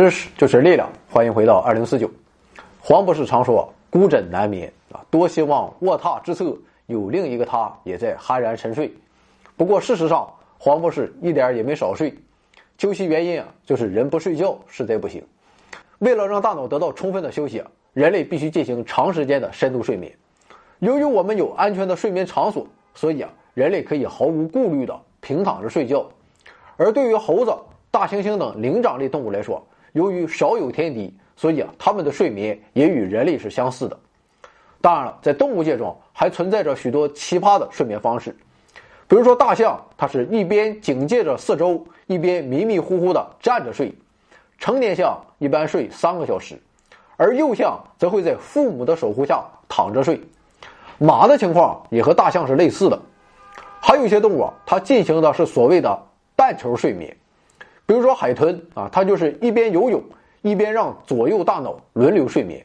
知识就是力量，欢迎回到二零四九。黄博士常说孤枕难眠啊，多希望卧榻之侧有另一个他也在酣然沉睡。不过事实上，黄博士一点也没少睡。究其原因啊，就是人不睡觉实在不行。为了让大脑得到充分的休息，人类必须进行长时间的深度睡眠。由于我们有安全的睡眠场所，所以啊，人类可以毫无顾虑的平躺着睡觉。而对于猴子、大猩猩等灵长类动物来说，由于少有天敌，所以啊，它们的睡眠也与人类是相似的。当然了，在动物界中还存在着许多奇葩的睡眠方式，比如说大象，它是一边警戒着四周，一边迷迷糊糊的站着睡。成年象一般睡三个小时，而幼象则会在父母的守护下躺着睡。马的情况也和大象是类似的。还有一些动物，它进行的是所谓的。半球睡眠，比如说海豚啊，它就是一边游泳一边让左右大脑轮流睡眠。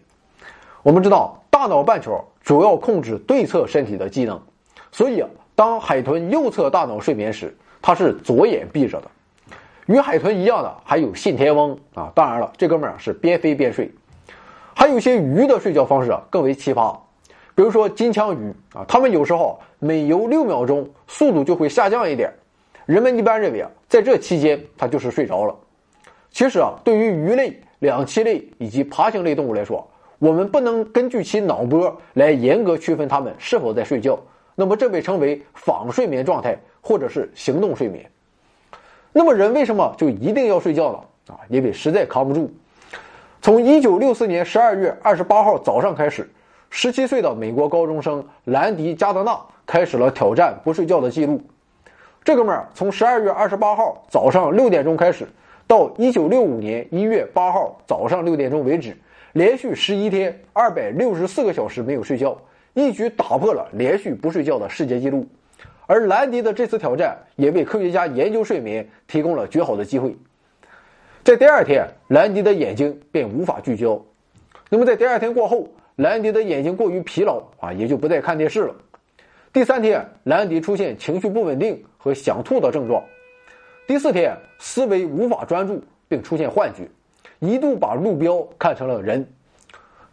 我们知道，大脑半球主要控制对侧身体的机能，所以啊，当海豚右侧大脑睡眠时，它是左眼闭着的。与海豚一样的还有信天翁啊，当然了，这哥们儿是边飞边睡。还有一些鱼的睡觉方式啊更为奇葩，比如说金枪鱼啊，它们有时候每游六秒钟，速度就会下降一点。人们一般认为啊，在这期间它就是睡着了。其实啊，对于鱼类、两栖类以及爬行类动物来说，我们不能根据其脑波来严格区分它们是否在睡觉。那么这被称为仿睡眠状态，或者是行动睡眠。那么人为什么就一定要睡觉了？啊，因为实在扛不住。从一九六四年十二月二十八号早上开始，十七岁的美国高中生兰迪·加德纳开始了挑战不睡觉的记录。这哥们儿从十二月二十八号早上六点钟开始，到一九六五年一月八号早上六点钟为止，连续十一天二百六十四个小时没有睡觉，一举打破了连续不睡觉的世界纪录。而兰迪的这次挑战也为科学家研究睡眠提供了绝好的机会。在第二天，兰迪的眼睛便无法聚焦。那么在第二天过后，兰迪的眼睛过于疲劳啊，也就不再看电视了。第三天，兰迪出现情绪不稳定和想吐的症状。第四天，思维无法专注，并出现幻觉，一度把路标看成了人。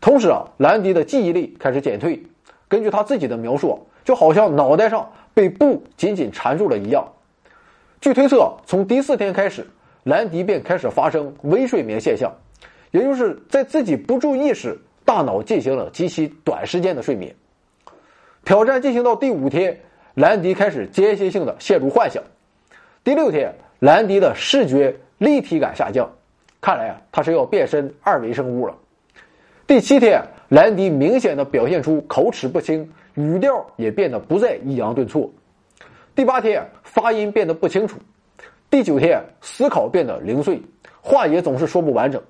同时啊，兰迪的记忆力开始减退。根据他自己的描述，就好像脑袋上被布紧紧缠住了一样。据推测，从第四天开始，兰迪便开始发生微睡眠现象，也就是在自己不注意时，大脑进行了极其短时间的睡眠。挑战进行到第五天，兰迪开始间歇性的陷入幻想。第六天，兰迪的视觉立体感下降，看来啊，他是要变身二维生物了。第七天，兰迪明显的表现出口齿不清，语调也变得不再抑扬顿挫。第八天，发音变得不清楚。第九天，思考变得零碎，话也总是说不完整。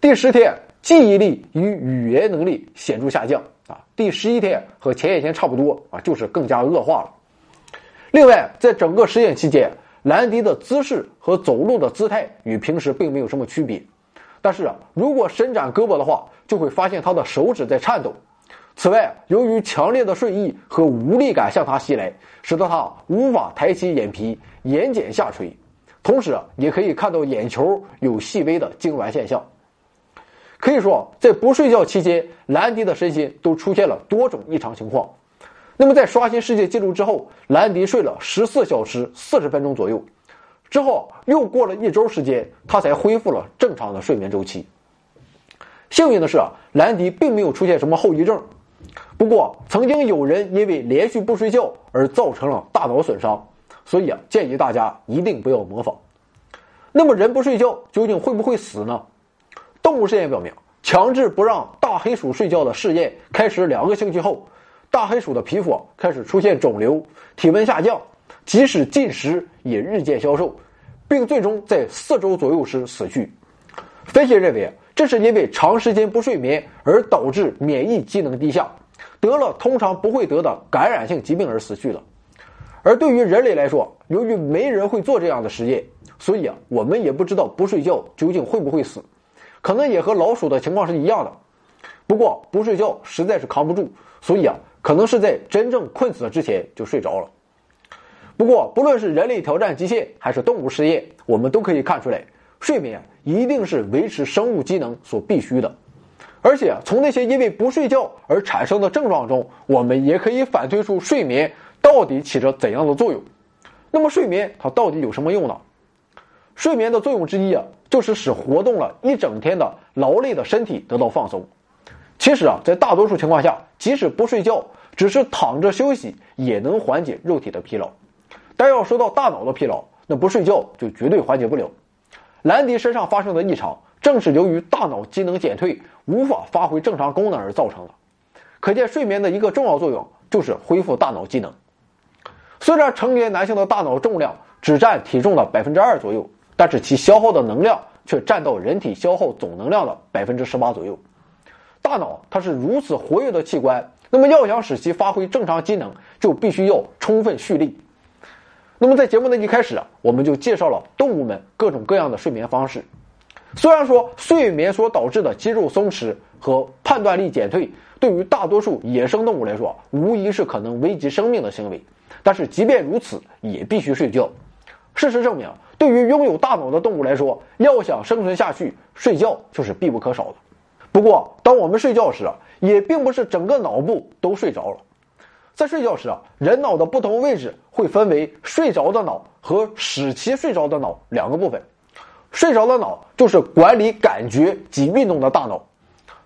第十天，记忆力与语言能力显著下降。啊，第十一天和前一天差不多啊，就是更加恶化了。另外，在整个实验期间，兰迪的姿势和走路的姿态与平时并没有什么区别。但是啊，如果伸展胳膊的话，就会发现他的手指在颤抖。此外，由于强烈的睡意和无力感向他袭来，使得他无法抬起眼皮，眼睑下垂。同时啊，也可以看到眼球有细微的痉挛现象。可以说，在不睡觉期间，兰迪的身心都出现了多种异常情况。那么，在刷新世界纪录之后，兰迪睡了十四小时四十分钟左右，之后又过了一周时间，他才恢复了正常的睡眠周期。幸运的是，兰迪并没有出现什么后遗症。不过，曾经有人因为连续不睡觉而造成了大脑损伤，所以啊，建议大家一定不要模仿。那么，人不睡觉究竟会不会死呢？动物实验表明，强制不让大黑鼠睡觉的试验开始两个星期后，大黑鼠的皮肤开始出现肿瘤，体温下降，即使进食也日渐消瘦，并最终在四周左右时死去。分析认为，这是因为长时间不睡眠而导致免疫机能低下，得了通常不会得的感染性疾病而死去的。而对于人类来说，由于没人会做这样的实验，所以啊，我们也不知道不睡觉究竟会不会死。可能也和老鼠的情况是一样的，不过不睡觉实在是扛不住，所以啊，可能是在真正困死之前就睡着了。不过，不论是人类挑战极限还是动物实验，我们都可以看出来，睡眠一定是维持生物机能所必须的。而且从那些因为不睡觉而产生的症状中，我们也可以反推出睡眠到底起着怎样的作用。那么睡眠它到底有什么用呢？睡眠的作用之一啊，就是使活动了一整天的劳累的身体得到放松。其实啊，在大多数情况下，即使不睡觉，只是躺着休息，也能缓解肉体的疲劳。但要说到大脑的疲劳，那不睡觉就绝对缓解不了。兰迪身上发生的异常，正是由于大脑机能减退，无法发挥正常功能而造成的。可见，睡眠的一个重要作用就是恢复大脑机能。虽然成年男性的大脑重量只占体重的百分之二左右。但是其消耗的能量却占到人体消耗总能量的百分之十八左右。大脑它是如此活跃的器官，那么要想使其发挥正常机能，就必须要充分蓄力。那么在节目的一开始啊，我们就介绍了动物们各种各样的睡眠方式。虽然说睡眠所导致的肌肉松弛和判断力减退，对于大多数野生动物来说，无疑是可能危及生命的行为，但是即便如此，也必须睡觉。事实证明。对于拥有大脑的动物来说，要想生存下去，睡觉就是必不可少的。不过，当我们睡觉时，也并不是整个脑部都睡着了。在睡觉时啊，人脑的不同位置会分为睡着的脑和使其睡着的脑两个部分。睡着的脑就是管理感觉及运动的大脑。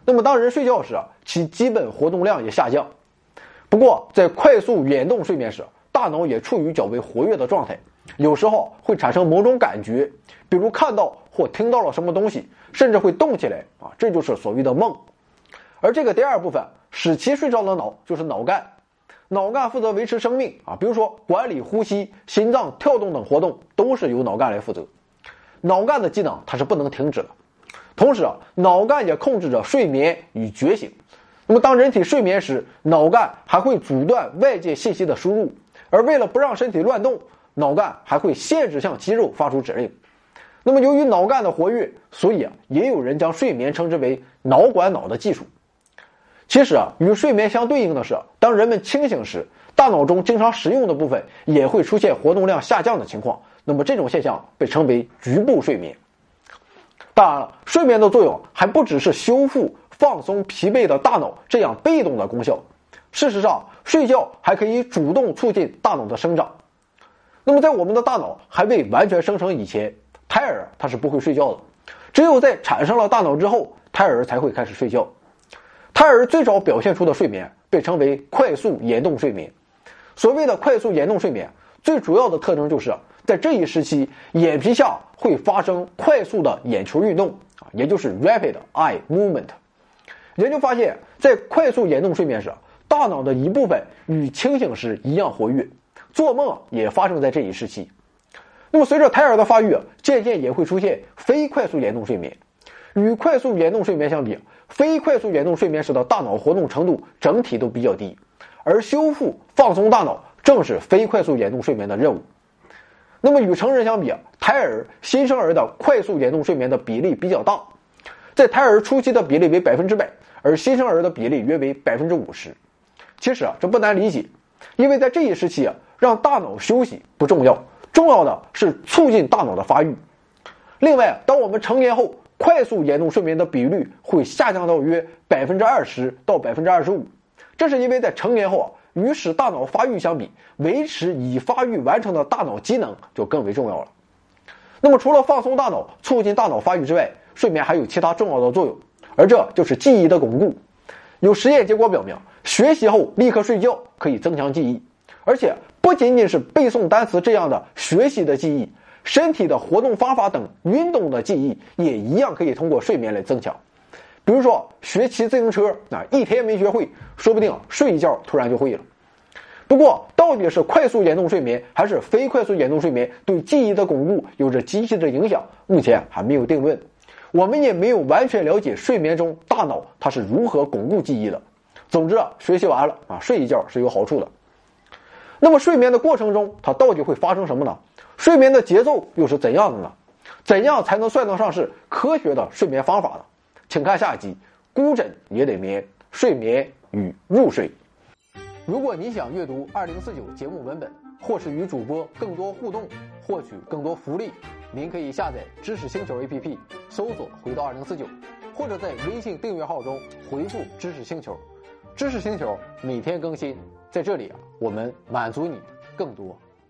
那么，当人睡觉时啊，其基本活动量也下降。不过，在快速眼动睡眠时，大脑也处于较为活跃的状态。有时候会产生某种感觉，比如看到或听到了什么东西，甚至会动起来啊，这就是所谓的梦。而这个第二部分使其睡着的脑就是脑干，脑干负责维持生命啊，比如说管理呼吸、心脏跳动等活动都是由脑干来负责。脑干的机能它是不能停止的，同时啊，脑干也控制着睡眠与觉醒。那么当人体睡眠时，脑干还会阻断外界信息的输入，而为了不让身体乱动。脑干还会限制向肌肉发出指令，那么由于脑干的活跃，所以啊，也有人将睡眠称之为“脑管脑”的技术。其实啊，与睡眠相对应的是，当人们清醒时，大脑中经常使用的部分也会出现活动量下降的情况。那么这种现象被称为局部睡眠。当然了，睡眠的作用还不只是修复、放松疲惫的大脑这样被动的功效。事实上，睡觉还可以主动促进大脑的生长。那么，在我们的大脑还未完全生成以前，胎儿他是不会睡觉的。只有在产生了大脑之后，胎儿才会开始睡觉。胎儿最早表现出的睡眠被称为快速眼动睡眠。所谓的快速眼动睡眠，最主要的特征就是在这一时期，眼皮下会发生快速的眼球运动啊，也就是 rapid eye movement。研究发现，在快速眼动睡眠时，大脑的一部分与清醒时一样活跃。做梦也发生在这一时期，那么随着胎儿的发育，渐渐也会出现非快速眼动睡眠。与快速眼动睡眠相比，非快速眼动睡眠时的大脑活动程度整体都比较低，而修复放松大脑正是非快速眼动睡眠的任务。那么与成人相比，胎儿、新生儿的快速眼动睡眠的比例比较大，在胎儿初期的比例为百分之百，而新生儿的比例约为百分之五十。其实啊，这不难理解，因为在这一时期啊。让大脑休息不重要，重要的是促进大脑的发育。另外，当我们成年后，快速眼动睡眠的比率会下降到约百分之二十到百分之二十五。这是因为在成年后啊，与使大脑发育相比，维持已发育完成的大脑机能就更为重要了。那么，除了放松大脑、促进大脑发育之外，睡眠还有其他重要的作用，而这就是记忆的巩固。有实验结果表明，学习后立刻睡觉可以增强记忆，而且。不仅仅是背诵单词这样的学习的记忆，身体的活动方法等运动的记忆也一样可以通过睡眠来增强。比如说学骑自行车，啊，一天没学会，说不定睡一觉突然就会了。不过，到底是快速眼动睡眠还是非快速眼动睡眠对记忆的巩固有着积极的影响，目前还没有定论。我们也没有完全了解睡眠中大脑它是如何巩固记忆的。总之啊，学习完了啊，睡一觉是有好处的。那么，睡眠的过程中，它到底会发生什么呢？睡眠的节奏又是怎样的呢？怎样才能算得上是科学的睡眠方法呢？请看下一集。孤枕也得眠，睡眠与入睡。如果你想阅读2049节目文本，或是与主播更多互动，获取更多福利，您可以下载知识星球 APP 搜索回到2049，或者在微信订阅号中回复知识星球。知识星球每天更新。在这里啊我们满足你更多。